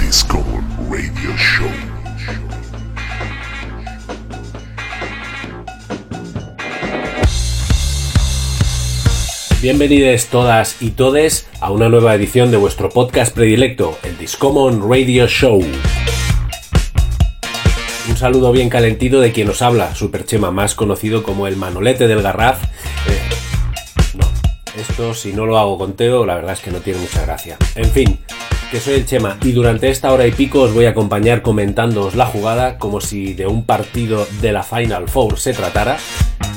Discover Radio Show. Bienvenidos todas y todes a una nueva edición de vuestro podcast predilecto, el Discommon Radio Show. Un saludo bien calentito de quien os habla, Superchema, más conocido como el Manolete del Garraf. Eh, no, esto si no lo hago con Teo, la verdad es que no tiene mucha gracia. En fin, que soy el Chema y durante esta hora y pico os voy a acompañar comentándoos la jugada como si de un partido de la Final Four se tratara.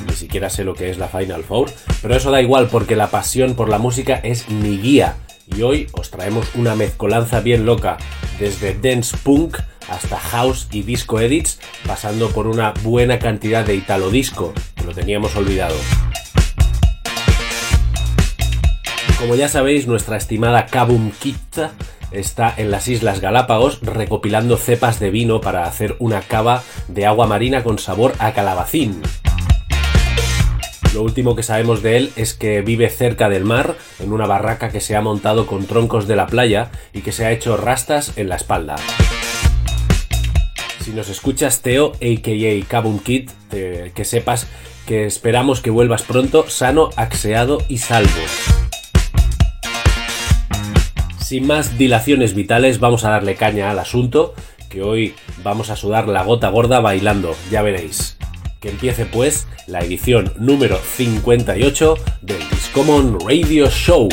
Ni siquiera sé lo que es la Final Four, pero eso da igual porque la pasión por la música es mi guía. Y hoy os traemos una mezcolanza bien loca, desde dance punk hasta house y disco edits, pasando por una buena cantidad de italo disco, que lo teníamos olvidado. Como ya sabéis, nuestra estimada Kabum Kitta está en las Islas Galápagos recopilando cepas de vino para hacer una cava de agua marina con sabor a calabacín. Lo último que sabemos de él es que vive cerca del mar, en una barraca que se ha montado con troncos de la playa y que se ha hecho rastas en la espalda. Si nos escuchas, Teo, aka Kabum Kid, que sepas que esperamos que vuelvas pronto, sano, axeado y salvo. Sin más dilaciones vitales, vamos a darle caña al asunto, que hoy vamos a sudar la gota gorda bailando, ya veréis. Que empiece pues la edición número 58 del Discommon Radio Show.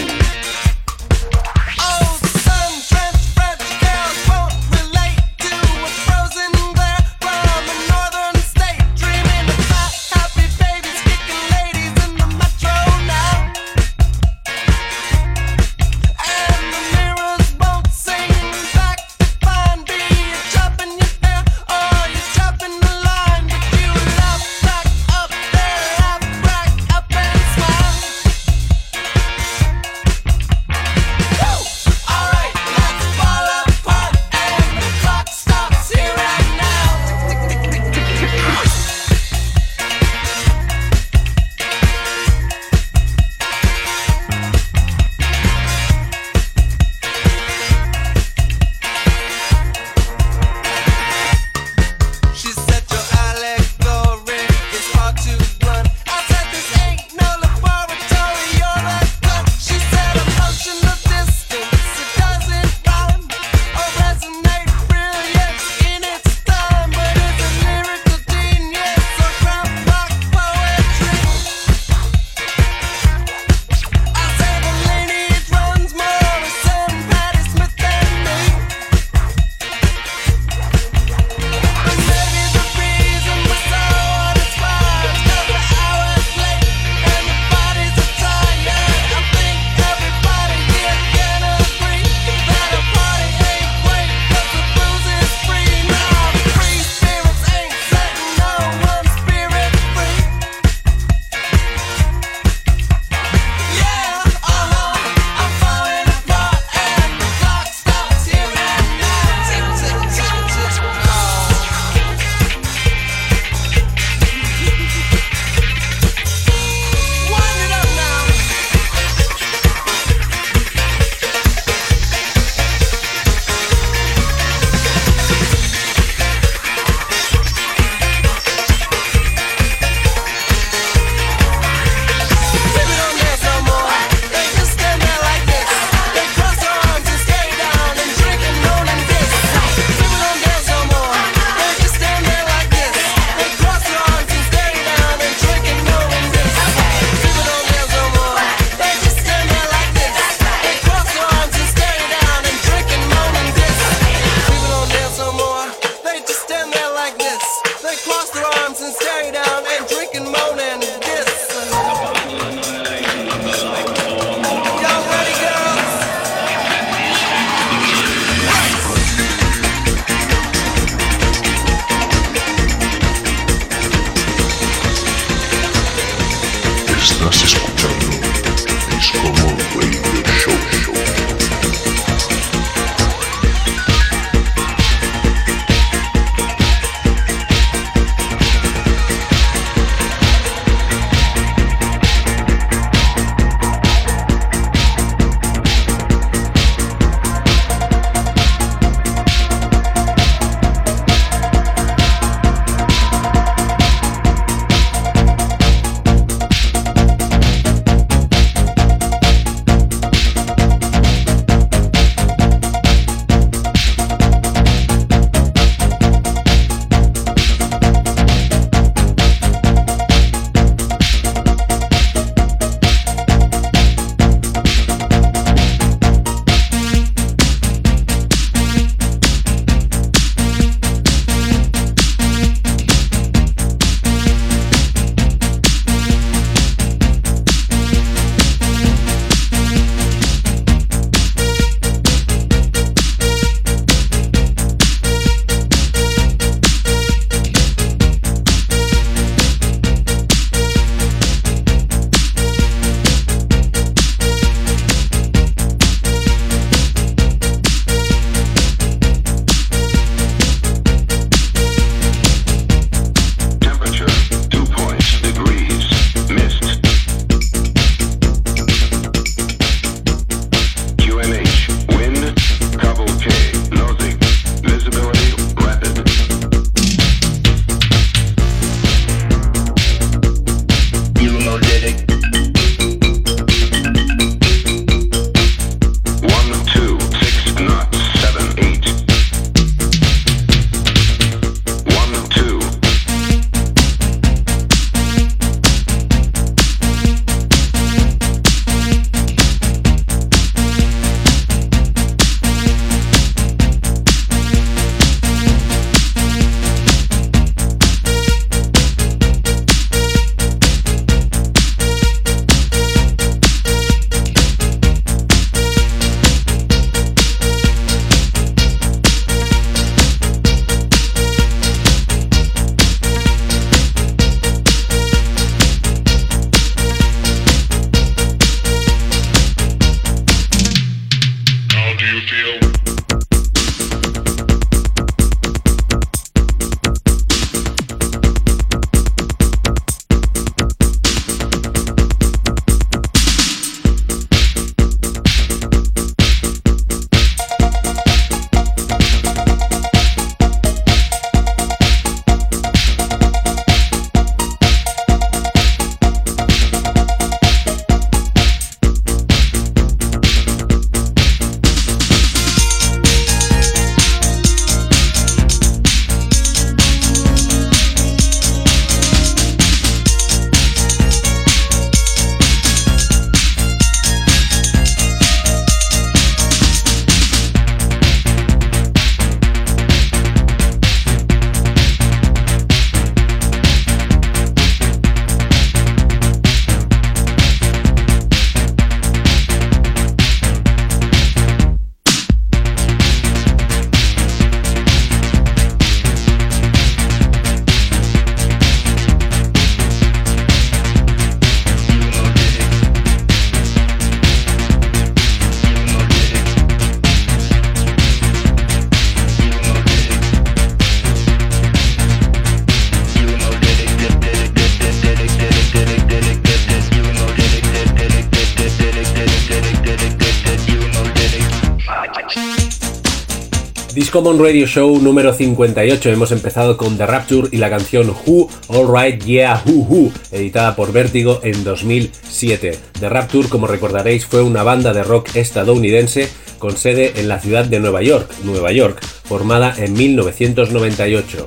Discommon Radio Show número 58. Hemos empezado con The Rapture y la canción Who, Alright Yeah Who Who, editada por Vértigo en 2007. The Rapture, como recordaréis, fue una banda de rock estadounidense con sede en la ciudad de Nueva York, Nueva York, formada en 1998.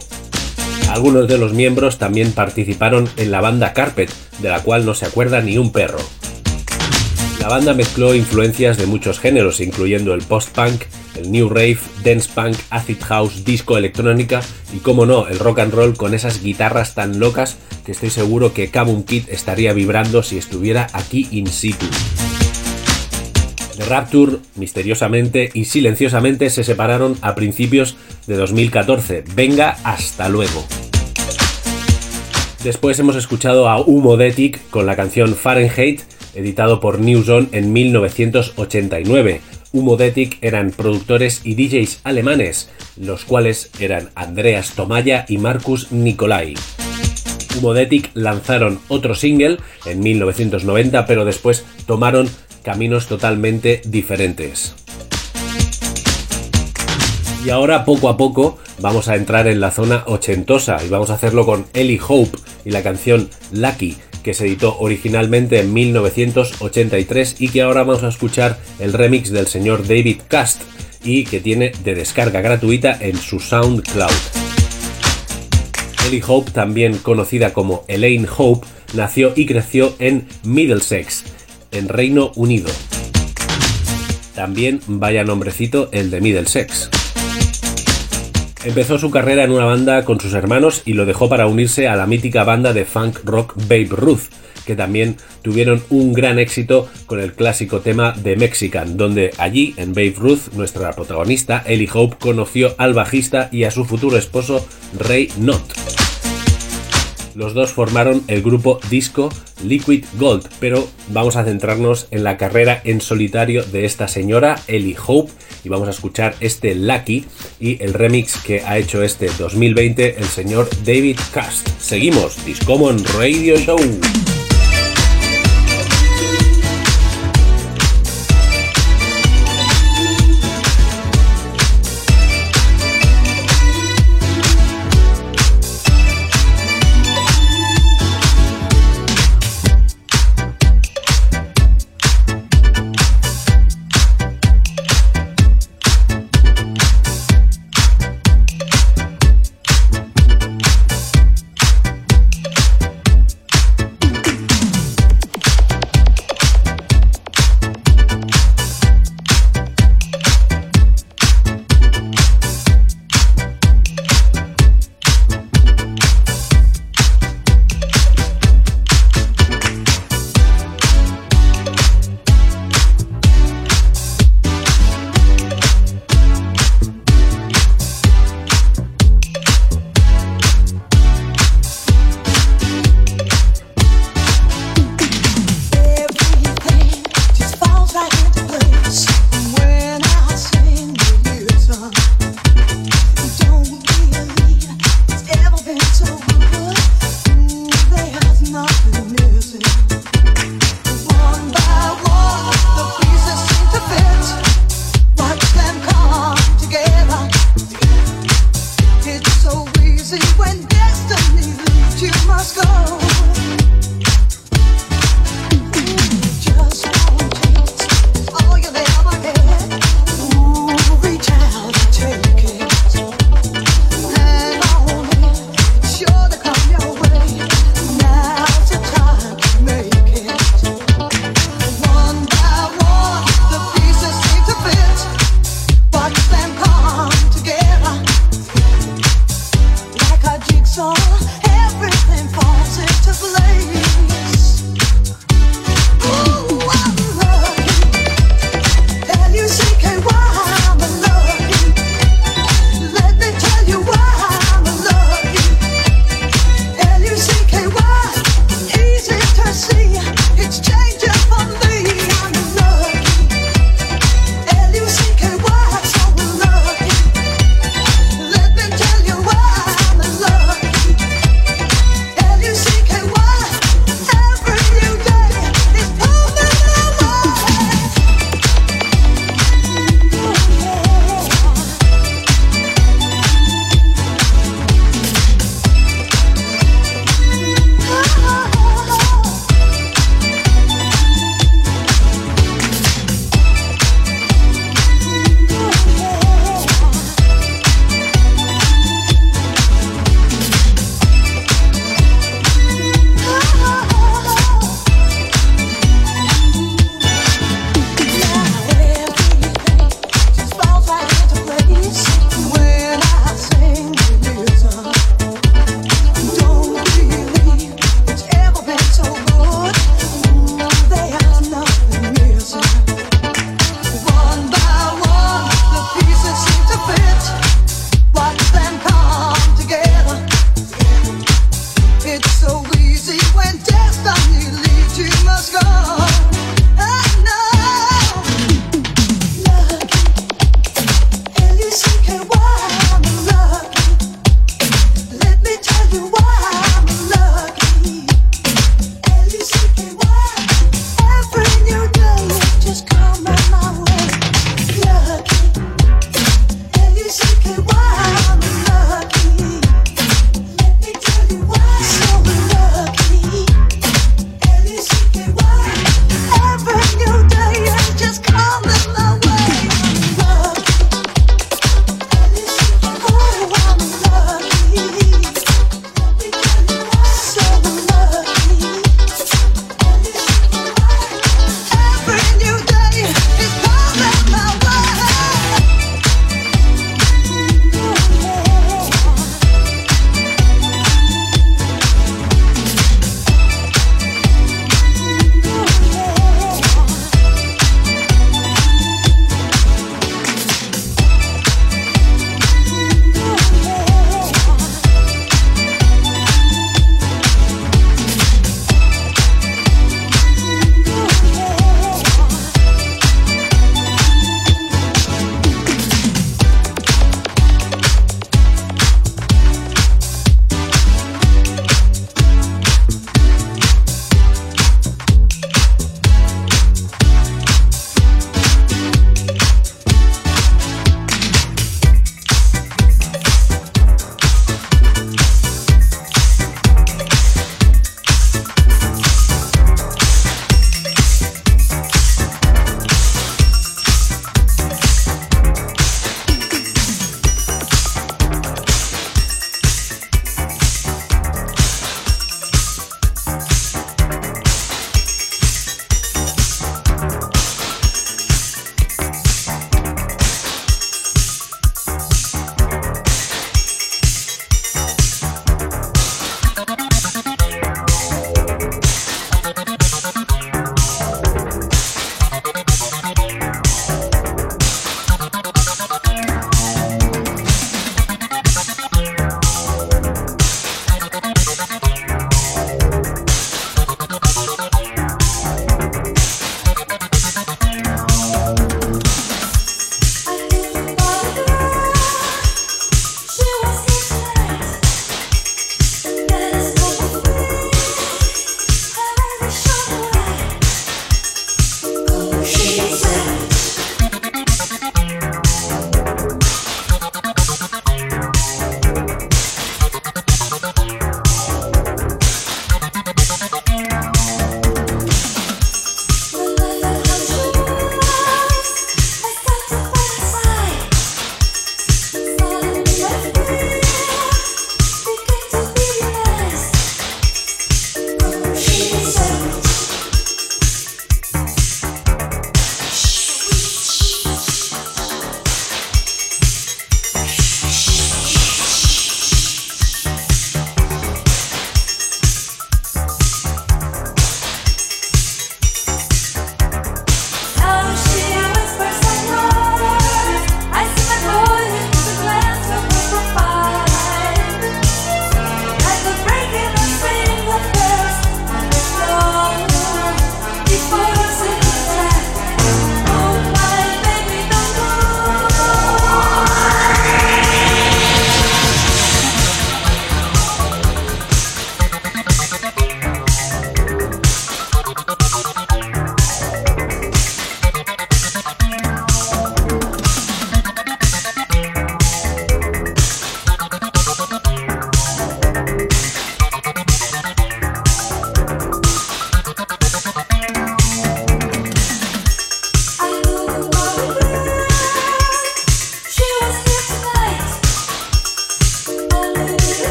Algunos de los miembros también participaron en la banda Carpet, de la cual no se acuerda ni un perro. La banda mezcló influencias de muchos géneros, incluyendo el post-punk, el new rave, dance punk, acid house, disco, electrónica y, como no, el rock and roll con esas guitarras tan locas que estoy seguro que Kabum Kid estaría vibrando si estuviera aquí in situ. The Rapture, misteriosamente y silenciosamente, se separaron a principios de 2014. Venga, hasta luego. Después hemos escuchado a Humodetic con la canción Fahrenheit, editado por New Zone en 1989. Humodetic eran productores y DJs alemanes, los cuales eran Andreas Tomaya y Marcus Nicolai. Humodetic lanzaron otro single en 1990, pero después tomaron caminos totalmente diferentes. Y ahora poco a poco vamos a entrar en la zona ochentosa y vamos a hacerlo con Ellie Hope y la canción Lucky que se editó originalmente en 1983 y que ahora vamos a escuchar el remix del señor David Cast y que tiene de descarga gratuita en su SoundCloud. Ellie Hope, también conocida como Elaine Hope, nació y creció en Middlesex, en Reino Unido. También vaya nombrecito el de Middlesex. Empezó su carrera en una banda con sus hermanos y lo dejó para unirse a la mítica banda de funk rock Babe Ruth, que también tuvieron un gran éxito con el clásico tema de Mexican, donde allí, en Babe Ruth, nuestra protagonista, Ellie Hope, conoció al bajista y a su futuro esposo, Ray Knott. Los dos formaron el grupo disco Liquid Gold, pero vamos a centrarnos en la carrera en solitario de esta señora, Ellie Hope, y vamos a escuchar este Lucky y el remix que ha hecho este 2020 el señor David Cast. Seguimos, Discommon Radio Show.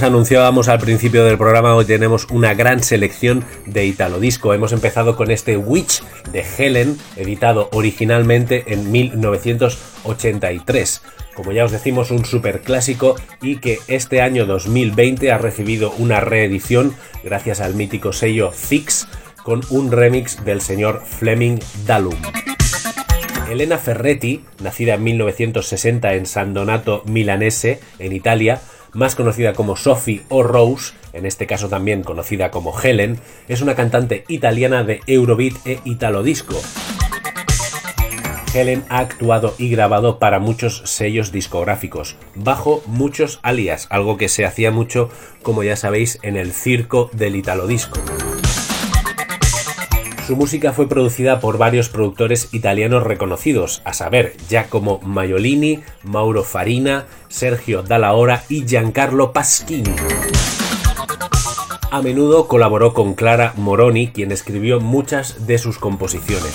Os anunciábamos al principio del programa, hoy tenemos una gran selección de Italo Disco. Hemos empezado con este Witch de Helen, editado originalmente en 1983. Como ya os decimos, un super clásico y que este año 2020 ha recibido una reedición gracias al mítico sello Fix con un remix del señor Fleming Dalum. Elena Ferretti, nacida en 1960 en San Donato Milanese, en Italia, más conocida como Sophie o Rose, en este caso también conocida como Helen, es una cantante italiana de Eurobeat e Italo Disco. Helen ha actuado y grabado para muchos sellos discográficos, bajo muchos alias, algo que se hacía mucho, como ya sabéis, en el circo del Italo Disco. Su música fue producida por varios productores italianos reconocidos, a saber, Giacomo Maiolini, Mauro Farina, Sergio Dalla Hora y Giancarlo Paschini. A menudo colaboró con Clara Moroni, quien escribió muchas de sus composiciones.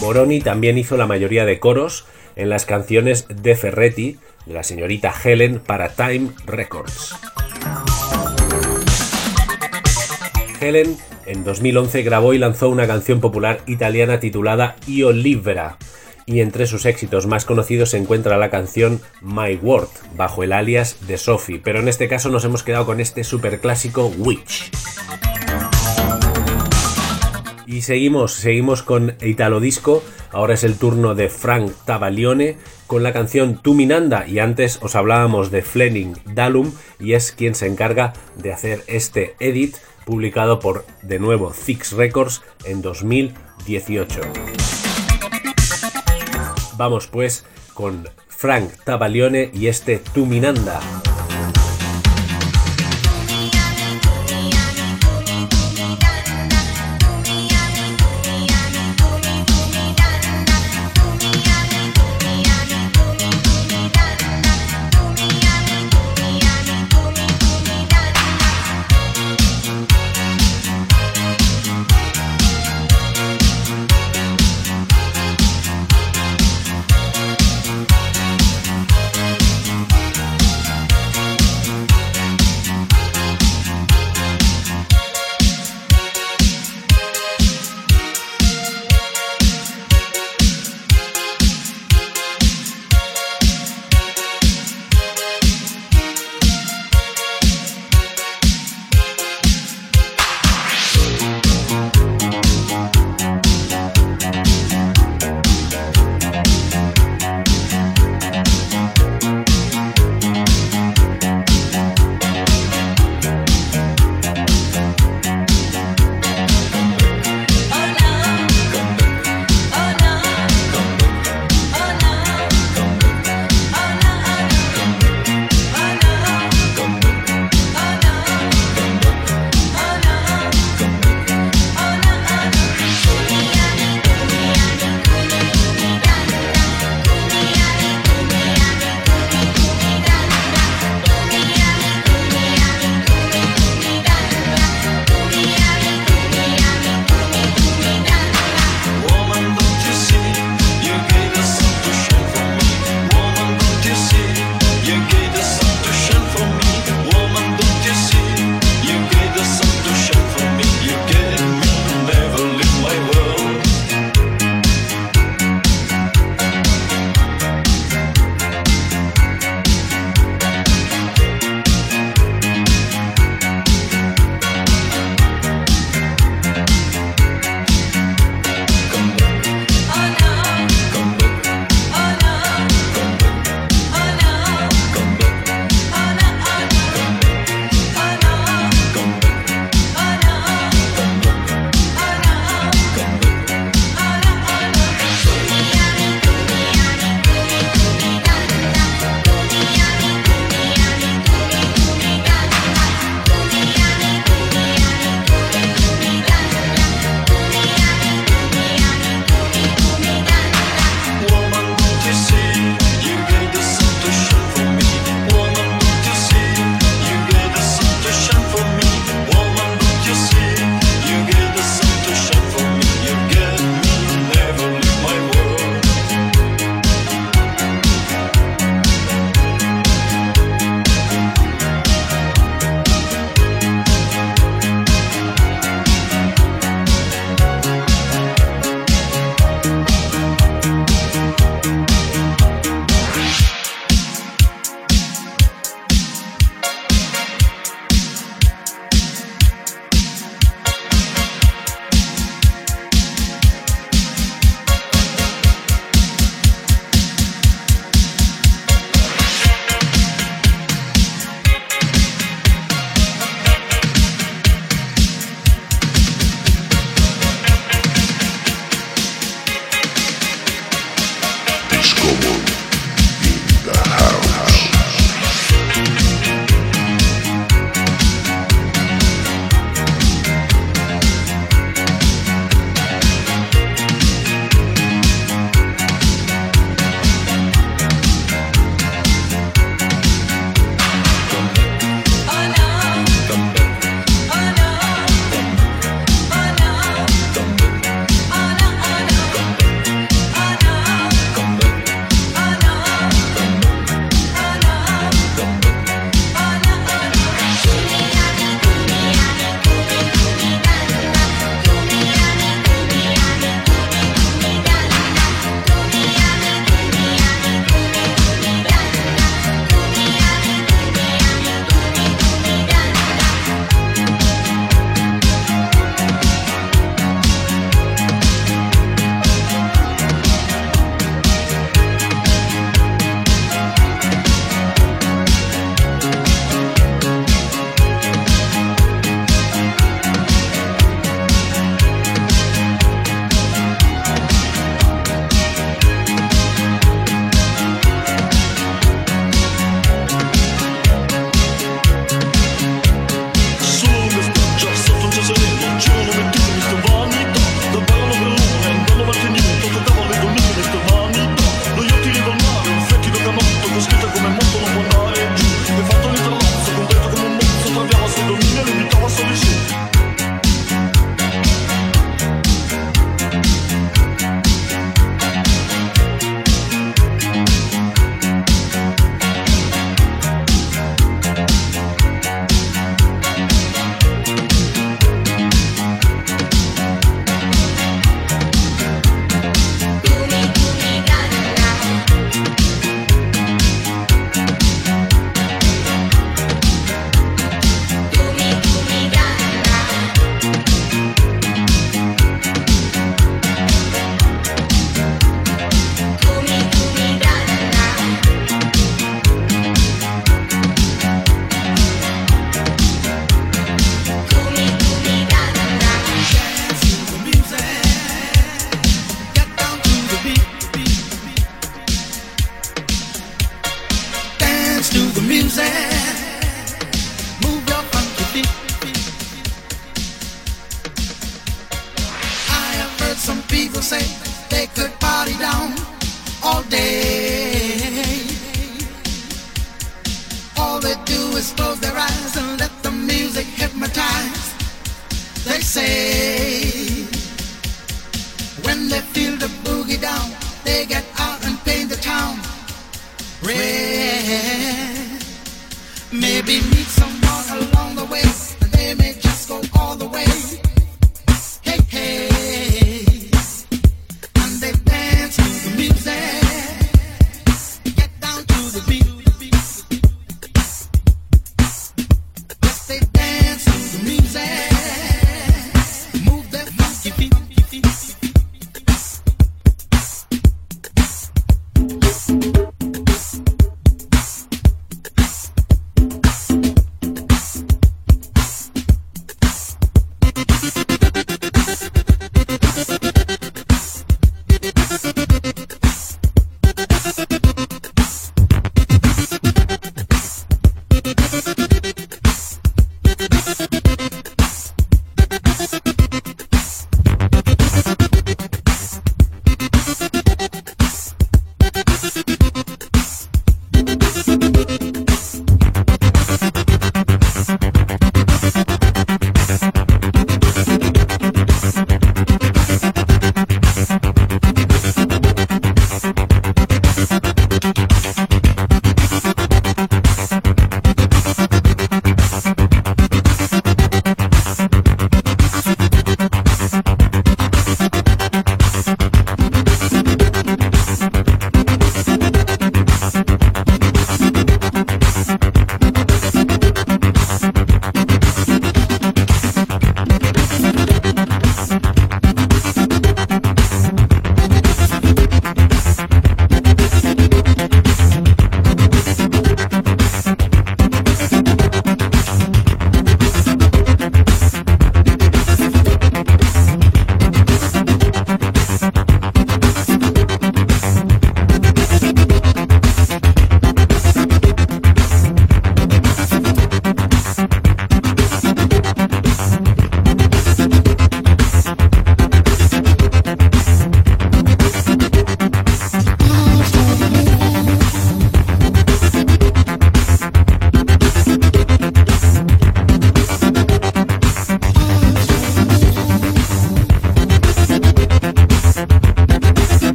Moroni también hizo la mayoría de coros en las canciones de Ferretti, de la señorita Helen, para Time Records. Helen en 2011 grabó y lanzó una canción popular italiana titulada Io Libera, y entre sus éxitos más conocidos se encuentra la canción My World, bajo el alias de Sophie, pero en este caso nos hemos quedado con este superclásico Witch. Y seguimos, seguimos con Italo Disco. Ahora es el turno de Frank Tabaglione con la canción Tu Minanda. Y antes os hablábamos de Fleming Dalum y es quien se encarga de hacer este edit publicado por de nuevo Fix Records en 2018. Vamos pues con Frank Tabaglione y este Tu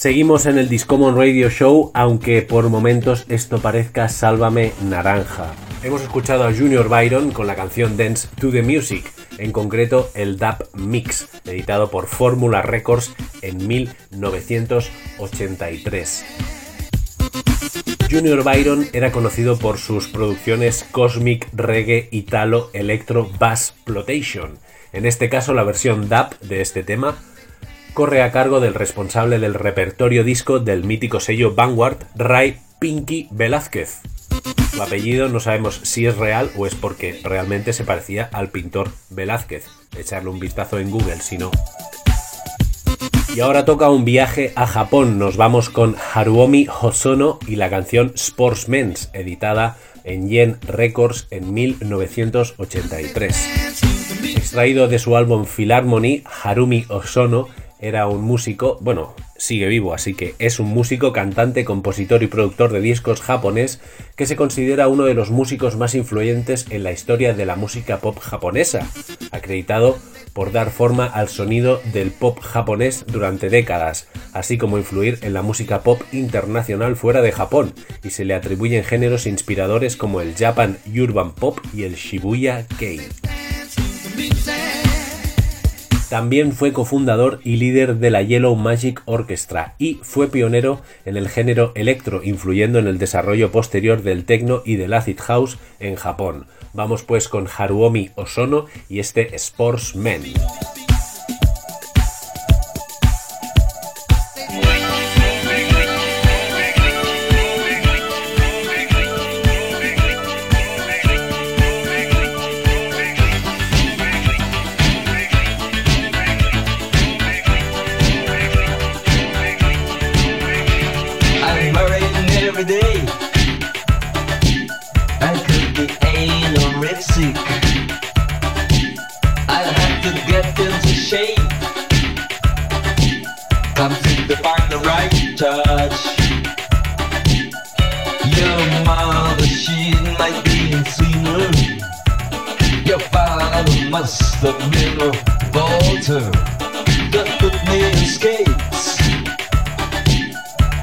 Seguimos en el Discommon Radio Show, aunque por momentos esto parezca Sálvame Naranja. Hemos escuchado a Junior Byron con la canción Dance to the Music, en concreto el Dub Mix, editado por Fórmula Records en 1983. Junior Byron era conocido por sus producciones Cosmic Reggae Italo Electro Bass Plotation. En este caso, la versión dub de este tema corre a cargo del responsable del repertorio disco del mítico sello Vanguard, Ray Pinky Velázquez. Su apellido no sabemos si es real o es porque realmente se parecía al pintor Velázquez. Echarle un vistazo en Google si no. Y ahora toca un viaje a Japón. Nos vamos con Haruomi Hosono y la canción Sportsmen's, editada en Yen Records en 1983. Extraído de su álbum Philharmony, Harumi Hosono era un músico, bueno, sigue vivo, así que es un músico, cantante, compositor y productor de discos japonés que se considera uno de los músicos más influyentes en la historia de la música pop japonesa, acreditado por dar forma al sonido del pop japonés durante décadas, así como influir en la música pop internacional fuera de Japón, y se le atribuyen géneros inspiradores como el Japan Urban Pop y el Shibuya Kei. También fue cofundador y líder de la Yellow Magic Orchestra y fue pionero en el género electro, influyendo en el desarrollo posterior del techno y del acid house en Japón. Vamos pues con Haruomi Osono y este Sportsman. Must have been a volter. That put me in skates.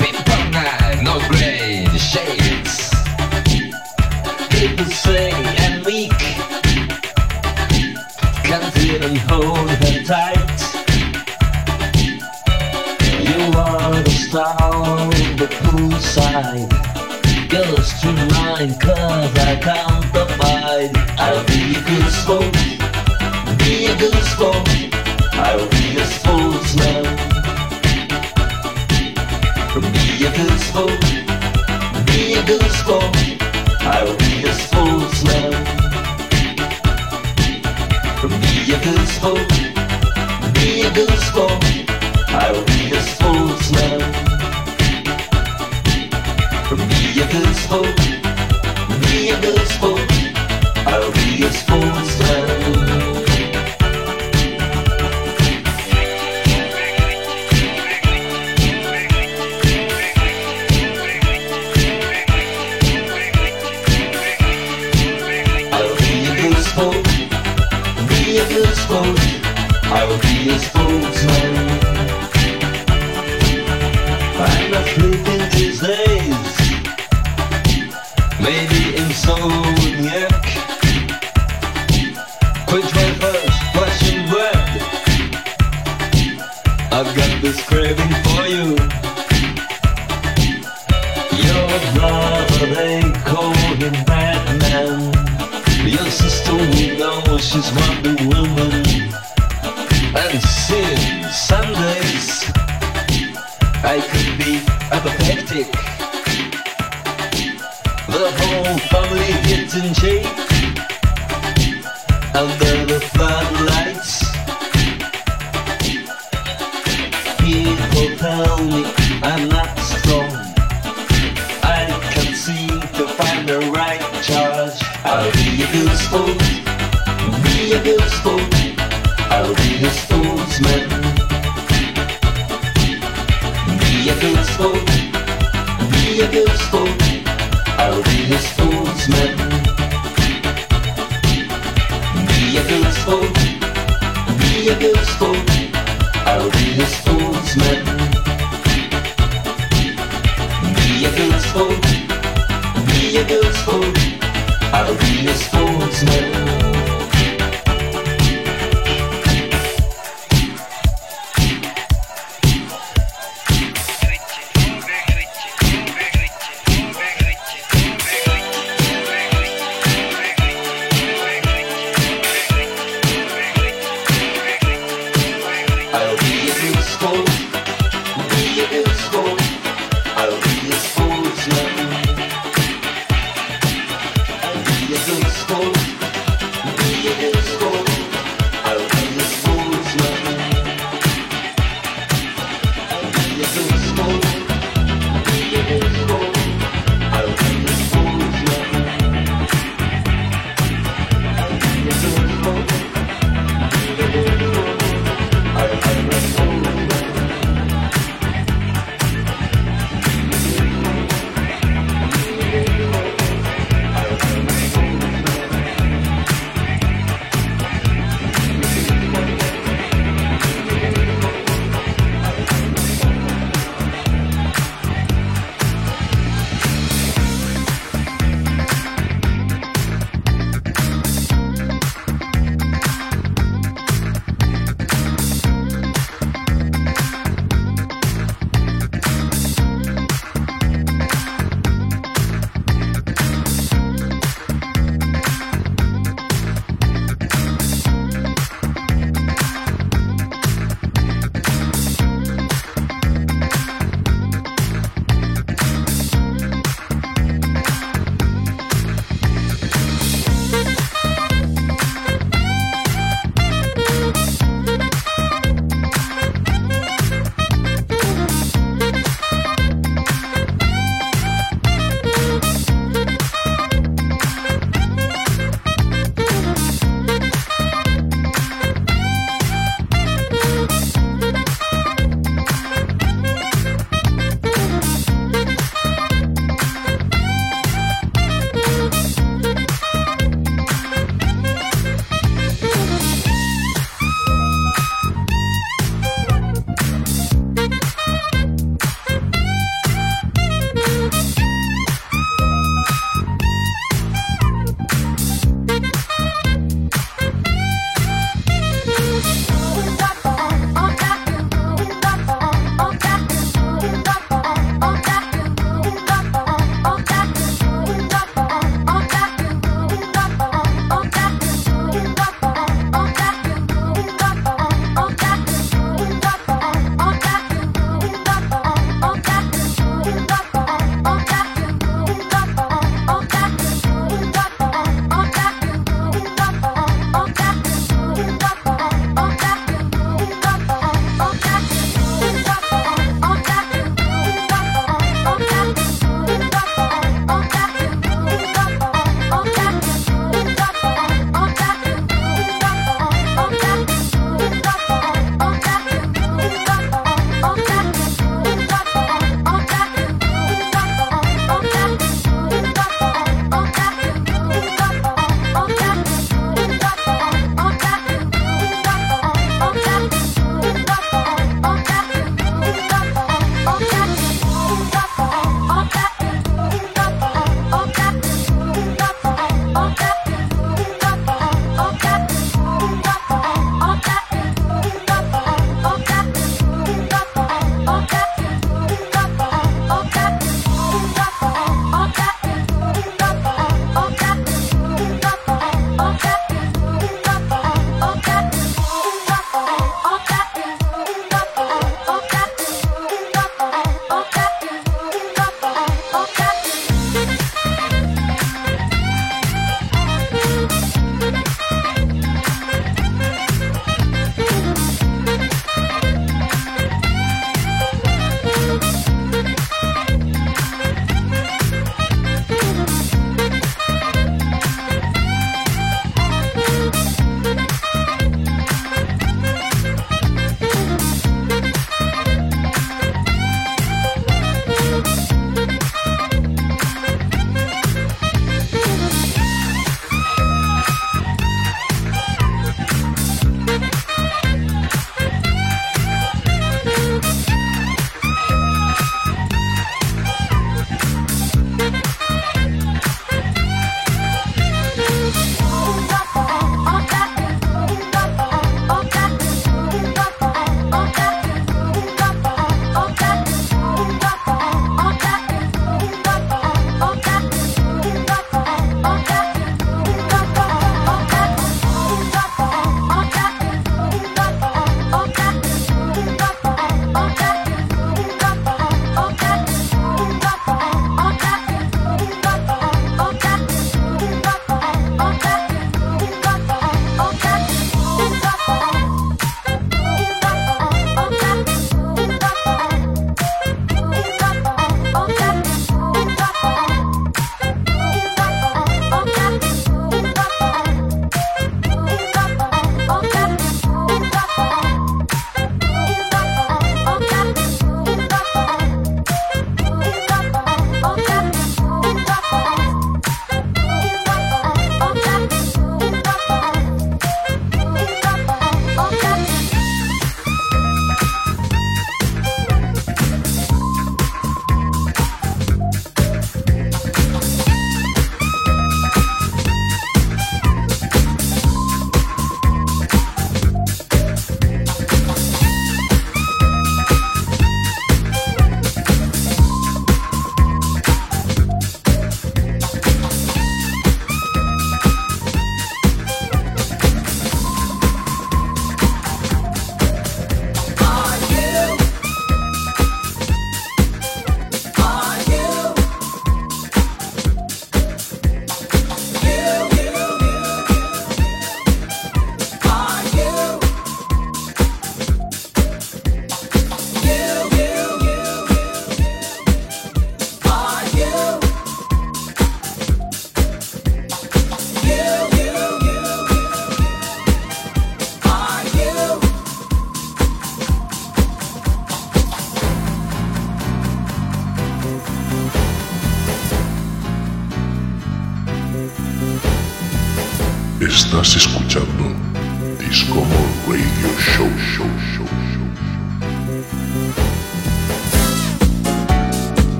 People night, no gray shades. People say I'm weak. Can't even hold her tight. You are the star on the poolside. Goes to mine cause I can't abide. I'll be a good sport. Be a good sport. I'll charge. I'll be a good sport. Be a good sport. I'll be a sportsman. Be a good sport. Be a good sport. I'll be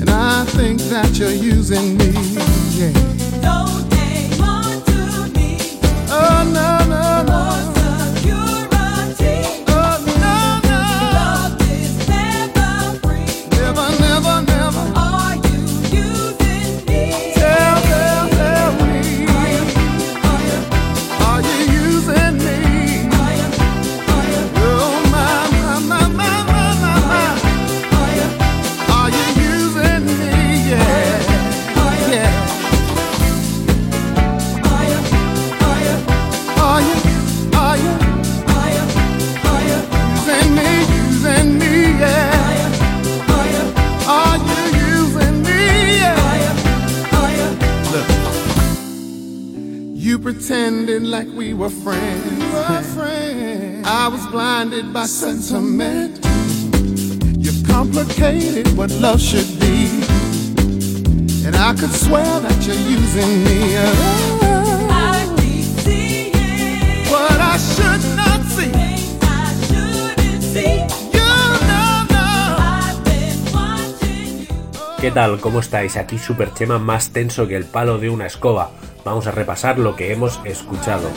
And I think that you're using me. Yeah. No, no, like we were friends. I was blinded by sentiment. You complicated what love should be. And I could swear that you're using me. Oh, what I should not see. You know, no. ¿Qué tal? ¿Cómo estáis? Aquí Super Chema más tenso que el palo de una escoba. Vamos a repasar lo que hemos escuchado.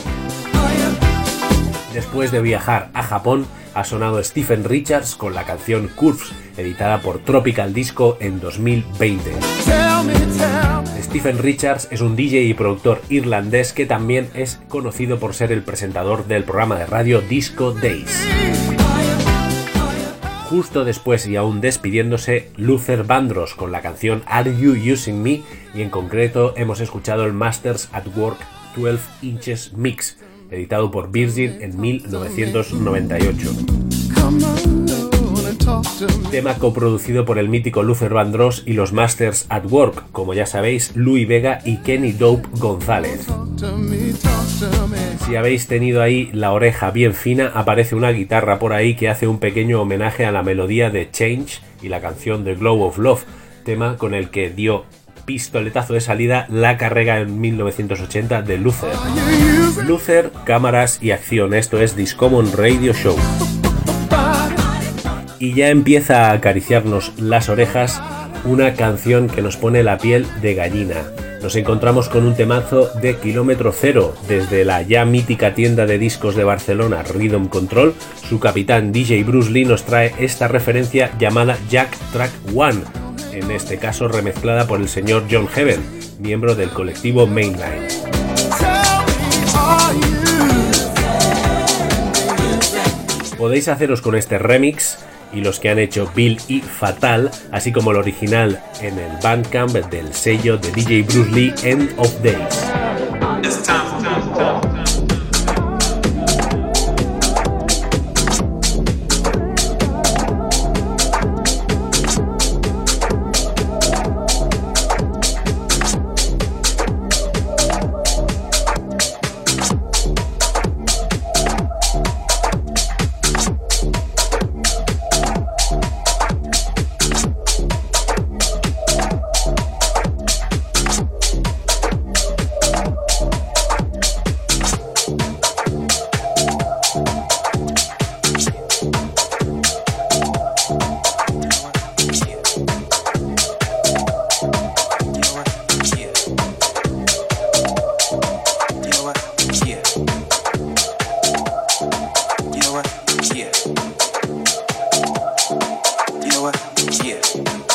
Después de viajar a Japón, ha sonado Stephen Richards con la canción Curves, editada por Tropical Disco en 2020. Tell me, tell me. Stephen Richards es un DJ y productor irlandés que también es conocido por ser el presentador del programa de radio Disco Days. Justo después y aún despidiéndose, Luther Vandross con la canción Are You Using Me y en concreto hemos escuchado el Masters at Work 12 Inches Mix, editado por Virgin en 1998. Come on and talk to me. Tema coproducido por el mítico Luther Vandross y los Masters at Work, como ya sabéis, Louis Vega y Kenny Dope González. Si habéis tenido ahí la oreja bien fina, aparece una guitarra por ahí que hace un pequeño homenaje a la melodía de Change y la canción The Glow of Love, tema con el que dio pistoletazo de salida la carrera en 1980 de Luther. Luther, cámaras y acción, esto es Discommon Radio Show. Y ya empieza a acariciarnos las orejas una canción que nos pone la piel de gallina. Nos encontramos con un temazo de kilómetro cero desde la ya mítica tienda de discos de Barcelona, Rhythm Control. Su capitán DJ Bruce Lee nos trae esta referencia llamada Jack Track One, en este caso remezclada por el señor John Heaven, miembro del colectivo Mainline. Podéis haceros con este remix y los que han hecho Bill y Fatal, así como el original en el Bandcamp del sello de DJ Bruce Lee End of Days. know what? Yeah.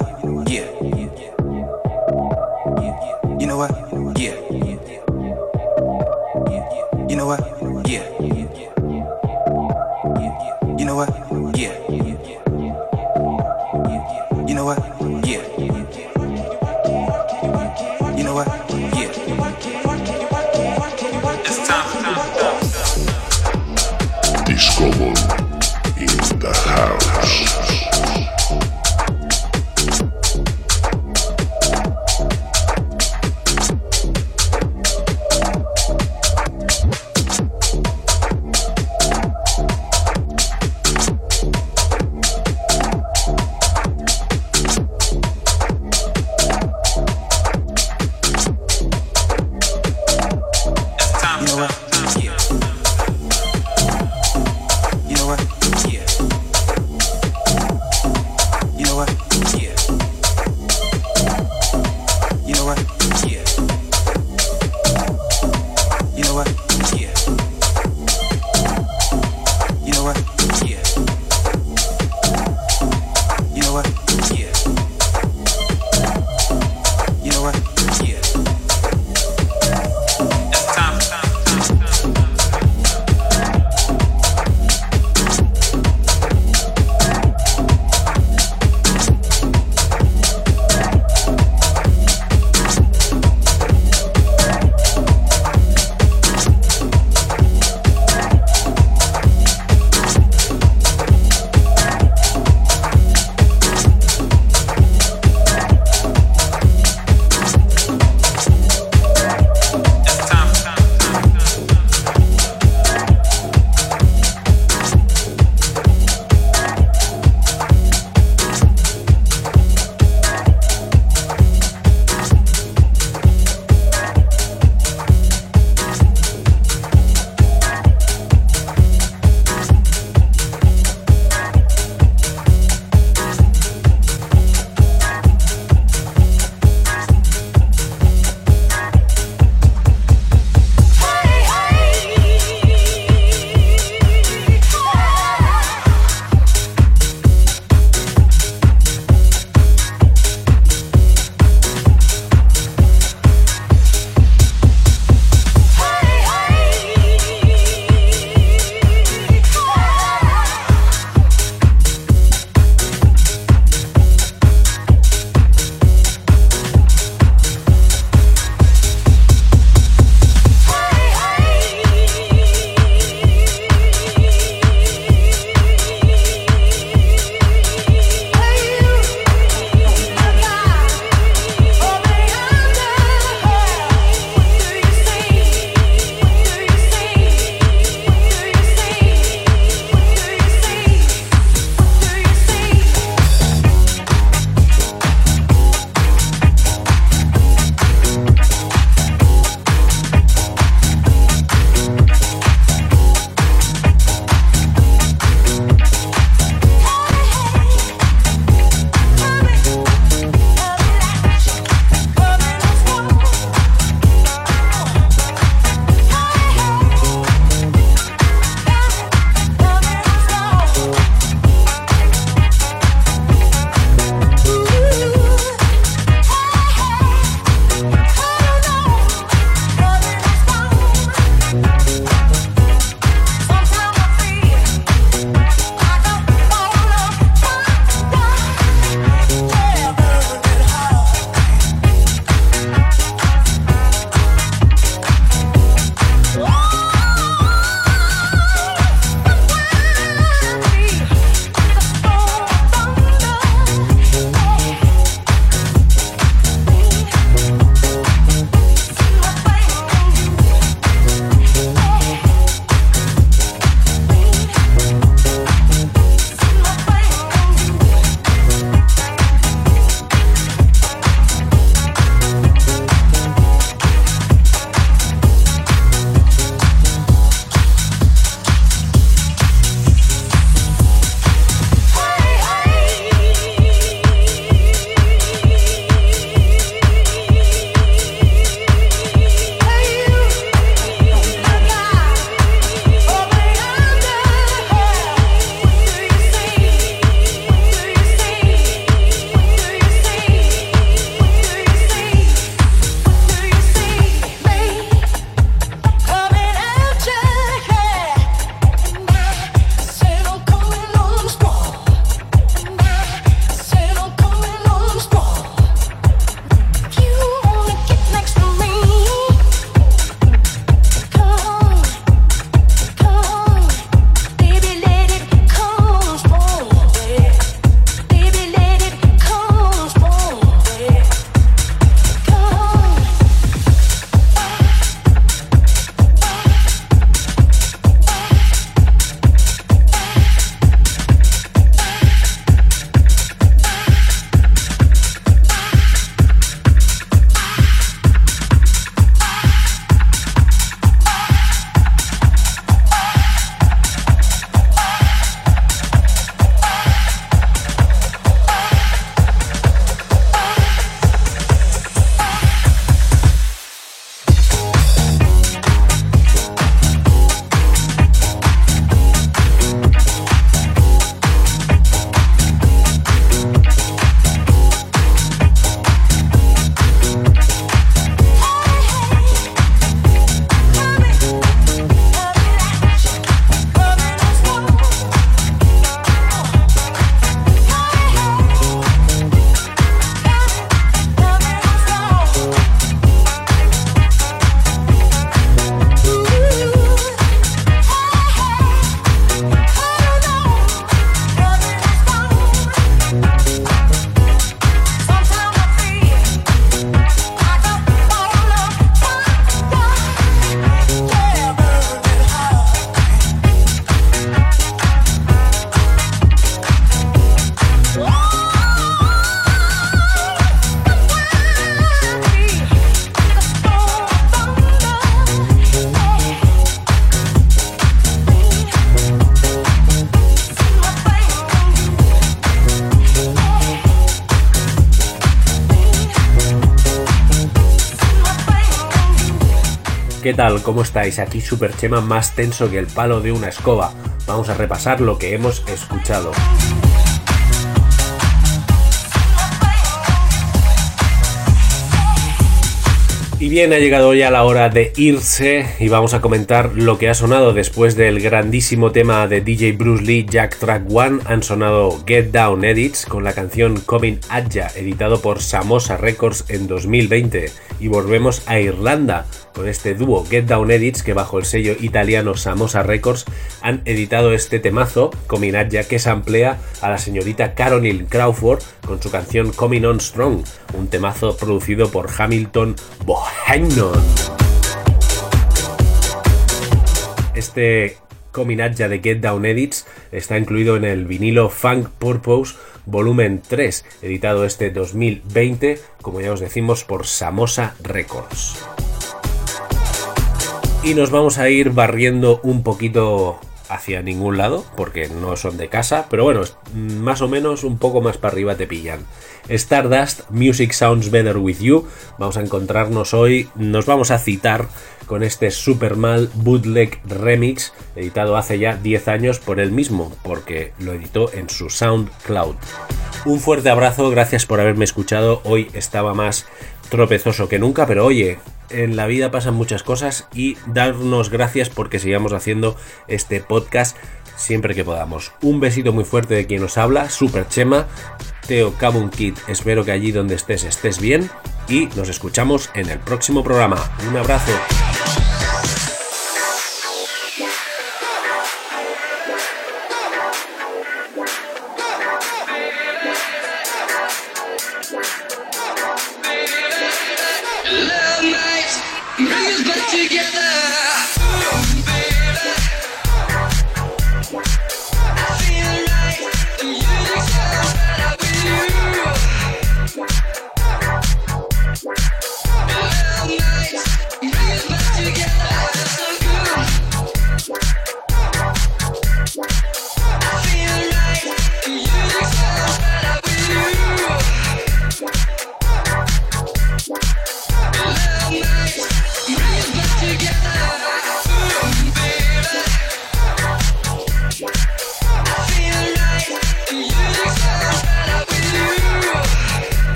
Ефремова. Yeah. ¿Qué tal? ¿Cómo estáis? Aquí Super Chema más tenso que el palo de una escoba. Vamos a repasar lo que hemos escuchado. Bien, ha llegado ya la hora de irse y vamos a comentar lo que ha sonado después del grandísimo tema de DJ Bruce Lee, Jack Track One. Han sonado Get Down Edits con la canción Coming Adja, editado por Samosa Records en 2020. Y volvemos a Irlanda con este dúo Get Down Edits que bajo el sello italiano Samosa Records han editado este temazo, Coming Adja, que se emplea a la señorita Caroline Crawford con su canción Coming On Strong, un temazo producido por Hamilton Bohannon. Este Cominatja de Get Down Edits está incluido en el vinilo Funk Purpose Volumen 3, editado este 2020, como ya os decimos, por Samosa Records. Y nos vamos a ir barriendo un poquito hacia ningún lado, porque no son de casa, pero bueno, más o menos un poco más para arriba te pillan. Stardust, Music Sounds Better With You, vamos a encontrarnos hoy, nos vamos a citar con este super mal bootleg remix, editado hace ya 10 años por él mismo, porque lo editó en su SoundCloud. Un fuerte abrazo, gracias por haberme escuchado, hoy estaba más tropezoso que nunca, pero oye, en la vida pasan muchas cosas y darnos gracias porque sigamos haciendo este podcast siempre que podamos. Un besito muy fuerte de quien nos habla, Super Chema, Teo Cabun Kid, espero que allí donde estés estés bien y nos escuchamos en el próximo programa. Un abrazo.